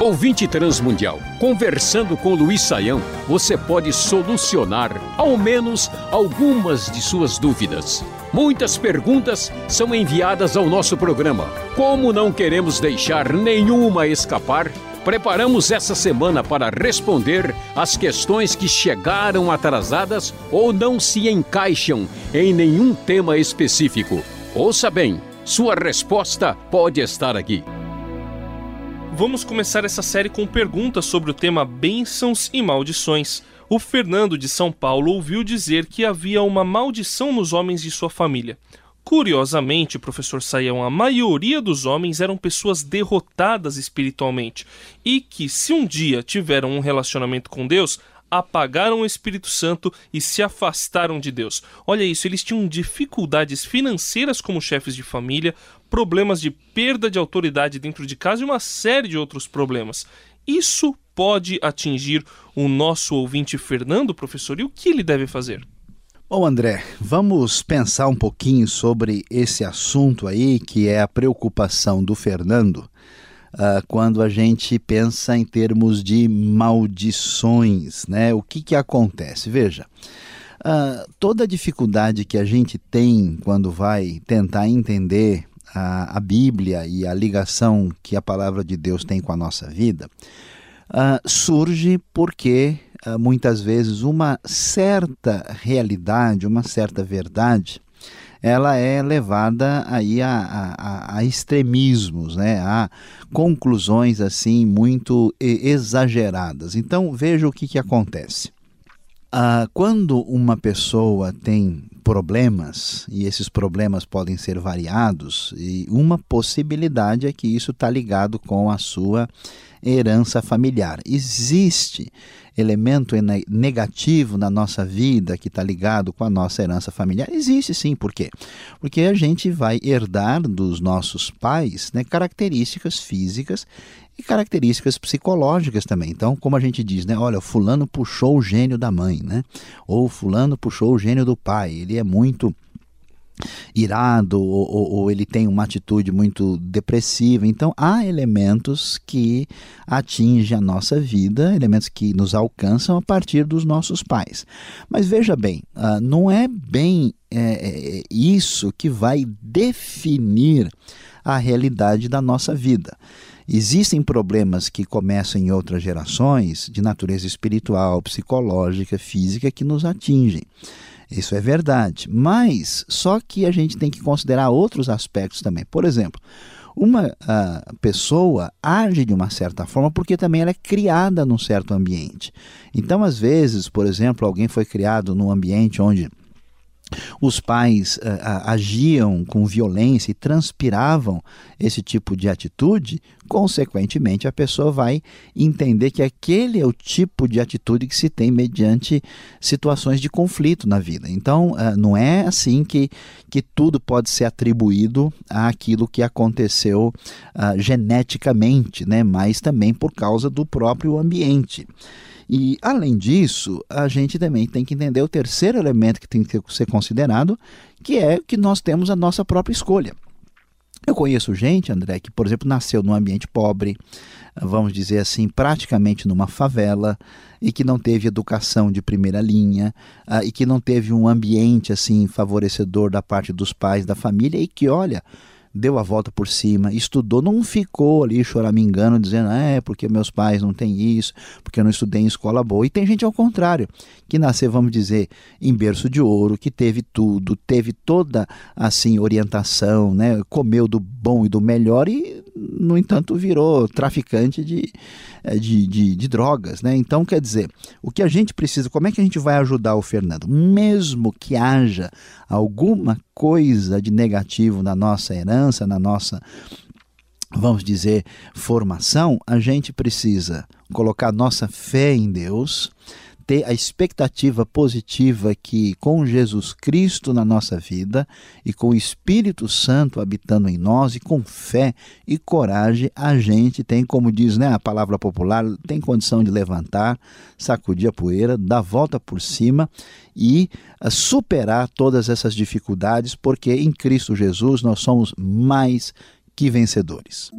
Ouvinte Transmundial, conversando com Luiz Saião, você pode solucionar ao menos algumas de suas dúvidas. Muitas perguntas são enviadas ao nosso programa. Como não queremos deixar nenhuma escapar, preparamos essa semana para responder as questões que chegaram atrasadas ou não se encaixam em nenhum tema específico. Ouça bem, sua resposta pode estar aqui. Vamos começar essa série com perguntas sobre o tema bênçãos e maldições. O Fernando de São Paulo ouviu dizer que havia uma maldição nos homens de sua família. Curiosamente, professor Saião, a maioria dos homens eram pessoas derrotadas espiritualmente e que, se um dia tiveram um relacionamento com Deus, apagaram o Espírito Santo e se afastaram de Deus. Olha isso, eles tinham dificuldades financeiras como chefes de família, problemas de perda de autoridade dentro de casa e uma série de outros problemas. Isso pode atingir o nosso ouvinte Fernando, professor, e o que ele deve fazer? Bom, André, vamos pensar um pouquinho sobre esse assunto aí, que é a preocupação do Fernando uh, quando a gente pensa em termos de maldições, né? O que, que acontece? Veja, uh, toda dificuldade que a gente tem quando vai tentar entender a, a Bíblia e a ligação que a palavra de Deus tem com a nossa vida, uh, surge porque muitas vezes uma certa realidade, uma certa verdade, ela é levada aí a, a, a extremismos, né? a conclusões assim muito exageradas. Então veja o que, que acontece. Ah, quando uma pessoa tem problemas, e esses problemas podem ser variados, e uma possibilidade é que isso está ligado com a sua herança familiar. Existe elemento negativo na nossa vida que está ligado com a nossa herança familiar? Existe sim, por quê? Porque a gente vai herdar dos nossos pais né, características físicas e características psicológicas também. Então, como a gente diz, né? Olha, fulano puxou o gênio da mãe, né? Ou fulano puxou o gênio do pai. Ele é muito irado ou, ou, ou, ele tem uma atitude muito depressiva. Então há elementos que atingem a nossa vida, elementos que nos alcançam a partir dos nossos pais. Mas veja bem, uh, não é bem é, é, isso que vai definir a realidade da nossa vida. Existem problemas que começam em outras gerações, de natureza espiritual, psicológica, física, que nos atingem. Isso é verdade. Mas só que a gente tem que considerar outros aspectos também. Por exemplo, uma uh, pessoa age de uma certa forma porque também ela é criada num certo ambiente. Então, às vezes, por exemplo, alguém foi criado num ambiente onde os pais uh, agiam com violência e transpiravam esse tipo de atitude, consequentemente a pessoa vai entender que aquele é o tipo de atitude que se tem mediante situações de conflito na vida. Então, uh, não é assim que, que tudo pode ser atribuído àquilo que aconteceu uh, geneticamente, né? mas também por causa do próprio ambiente. E, além disso, a gente também tem que entender o terceiro elemento que tem que ser considerado, que é que nós temos a nossa própria escolha. Eu conheço gente, André, que, por exemplo, nasceu num ambiente pobre, vamos dizer assim, praticamente numa favela, e que não teve educação de primeira linha, uh, e que não teve um ambiente assim favorecedor da parte dos pais, da família, e que, olha, deu a volta por cima, estudou, não ficou ali choramingando, dizendo, é, porque meus pais não têm isso, porque eu não estudei em escola boa. E tem gente ao contrário, que nasceu, vamos dizer, em berço de ouro, que teve tudo, teve toda, assim, orientação, né? comeu do bom e do melhor e, no entanto, virou traficante de, eh, de, de, de drogas, né? Então, quer dizer, o que a gente precisa, como é que a gente vai ajudar o Fernando? Mesmo que haja alguma coisa de negativo na nossa herança, na nossa vamos dizer, formação, a gente precisa colocar nossa fé em Deus, ter a expectativa positiva que com Jesus Cristo na nossa vida e com o Espírito Santo habitando em nós e com fé e coragem a gente tem, como diz né, a palavra popular, tem condição de levantar, sacudir a poeira, dar volta por cima e uh, superar todas essas dificuldades, porque em Cristo Jesus nós somos mais que vencedores.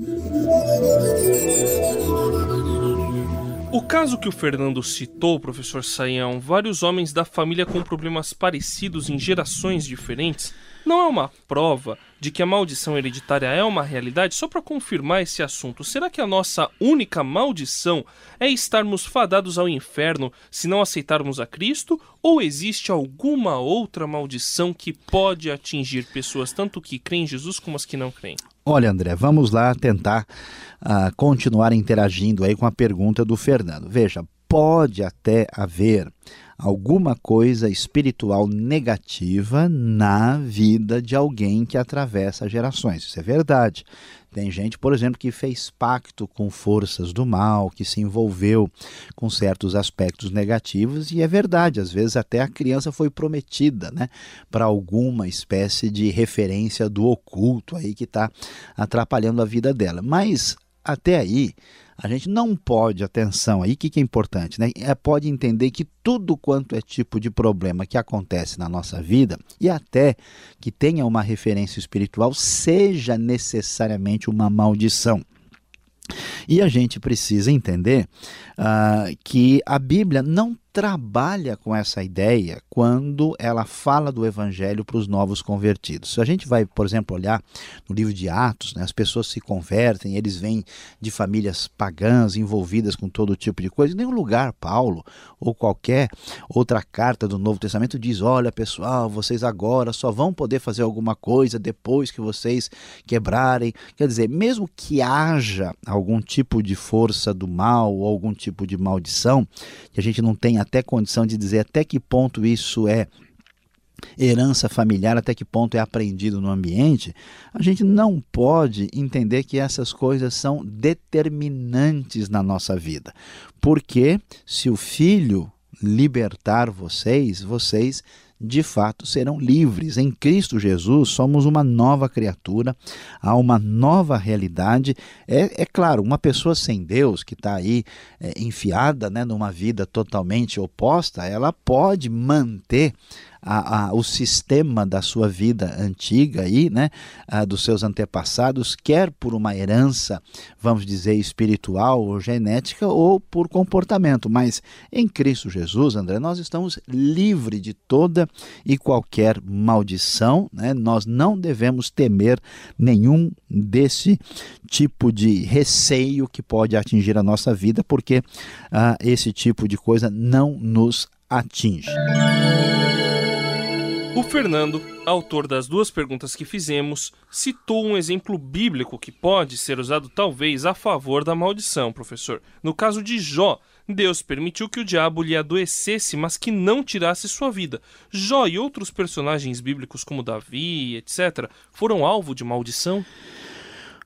O caso que o Fernando citou, professor Saião, vários homens da família com problemas parecidos em gerações diferentes, não é uma prova de que a maldição hereditária é uma realidade? Só para confirmar esse assunto, será que a nossa única maldição é estarmos fadados ao inferno se não aceitarmos a Cristo? Ou existe alguma outra maldição que pode atingir pessoas tanto que creem em Jesus como as que não creem? Olha, André, vamos lá tentar uh, continuar interagindo aí com a pergunta do Fernando. Veja, pode até haver alguma coisa espiritual negativa na vida de alguém que atravessa gerações. Isso é verdade. Tem gente, por exemplo, que fez pacto com forças do mal, que se envolveu com certos aspectos negativos, e é verdade, às vezes até a criança foi prometida né, para alguma espécie de referência do oculto aí que está atrapalhando a vida dela. Mas até aí, a gente não pode, atenção aí, o que, que é importante, né? É, pode entender que tudo quanto é tipo de problema que acontece na nossa vida, e até que tenha uma referência espiritual, seja necessariamente uma maldição. E a gente precisa entender uh, que a Bíblia não trabalha com essa ideia quando ela fala do evangelho para os novos convertidos. Se a gente vai, por exemplo, olhar no livro de Atos, né, as pessoas se convertem, eles vêm de famílias pagãs envolvidas com todo tipo de coisa. Em nenhum lugar, Paulo ou qualquer outra carta do Novo Testamento diz: olha, pessoal, vocês agora só vão poder fazer alguma coisa depois que vocês quebrarem. Quer dizer, mesmo que haja algum tipo de força do mal ou algum tipo de maldição, que a gente não tenha até condição de dizer até que ponto isso é herança familiar, até que ponto é aprendido no ambiente, a gente não pode entender que essas coisas são determinantes na nossa vida. Porque se o filho libertar vocês, vocês de fato serão livres. Em Cristo Jesus somos uma nova criatura, há uma nova realidade. É, é claro, uma pessoa sem Deus que está aí é, enfiada né, numa vida totalmente oposta, ela pode manter a, a, o sistema da sua vida antiga aí, né, a, dos seus antepassados, quer por uma herança, vamos dizer, espiritual ou genética, ou por comportamento. Mas em Cristo Jesus, André, nós estamos livres de toda e qualquer maldição, né? nós não devemos temer nenhum desse tipo de receio que pode atingir a nossa vida, porque ah, esse tipo de coisa não nos atinge. O Fernando, autor das duas perguntas que fizemos, citou um exemplo bíblico que pode ser usado talvez a favor da maldição, professor. No caso de Jó, Deus permitiu que o diabo lhe adoecesse, mas que não tirasse sua vida. Jó e outros personagens bíblicos como Davi, etc., foram alvo de maldição?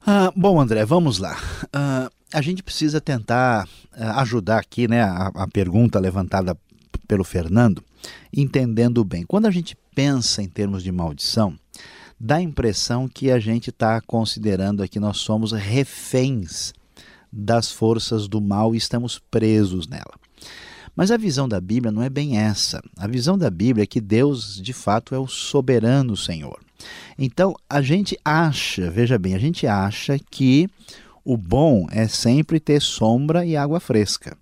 Ah, bom, André, vamos lá. Ah, a gente precisa tentar ah, ajudar aqui né, a, a pergunta levantada pelo Fernando, entendendo bem. Quando a gente pensa em termos de maldição, dá a impressão que a gente está considerando aqui nós somos reféns das forças do mal e estamos presos nela. Mas a visão da Bíblia não é bem essa. A visão da Bíblia é que Deus, de fato, é o soberano Senhor. Então, a gente acha, veja bem, a gente acha que o bom é sempre ter sombra e água fresca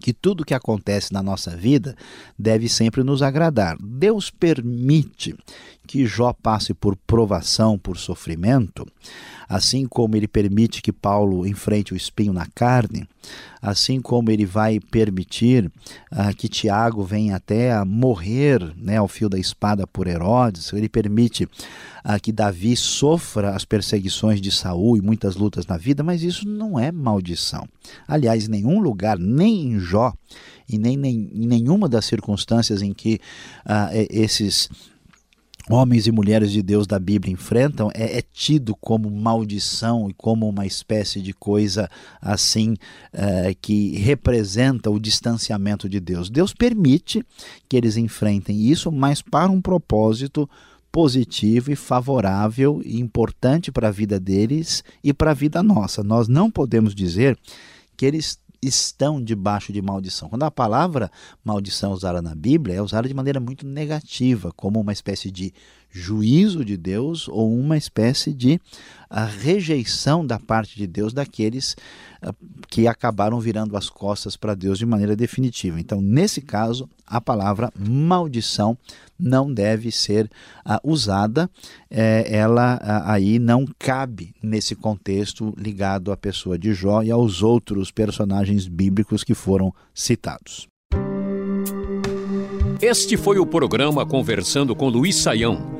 que tudo que acontece na nossa vida deve sempre nos agradar. Deus permite que Jó passe por provação, por sofrimento, assim como ele permite que Paulo enfrente o espinho na carne, assim como ele vai permitir uh, que Tiago venha até morrer né, ao fio da espada por Herodes, ele permite uh, que Davi sofra as perseguições de Saul e muitas lutas na vida, mas isso não é maldição. Aliás, em nenhum lugar, nem em Jó, e nem, nem em nenhuma das circunstâncias em que uh, esses homens e mulheres de Deus da Bíblia enfrentam é, é, tido como maldição e como uma espécie de coisa assim é, que representa o distanciamento de Deus. Deus permite que eles enfrentem isso, mas para um propósito positivo e favorável e importante para a vida deles e para a vida nossa. Nós não podemos dizer que eles estão debaixo de maldição. Quando a palavra maldição é usada na Bíblia, é usada de maneira muito negativa, como uma espécie de juízo de Deus ou uma espécie de a rejeição da parte de Deus daqueles uh, que acabaram virando as costas para Deus de maneira definitiva. Então, nesse caso, a palavra maldição não deve ser uh, usada, é, ela aí não cabe nesse contexto ligado à pessoa de Jó e aos outros personagens bíblicos que foram citados. Este foi o programa Conversando com Luiz Saião.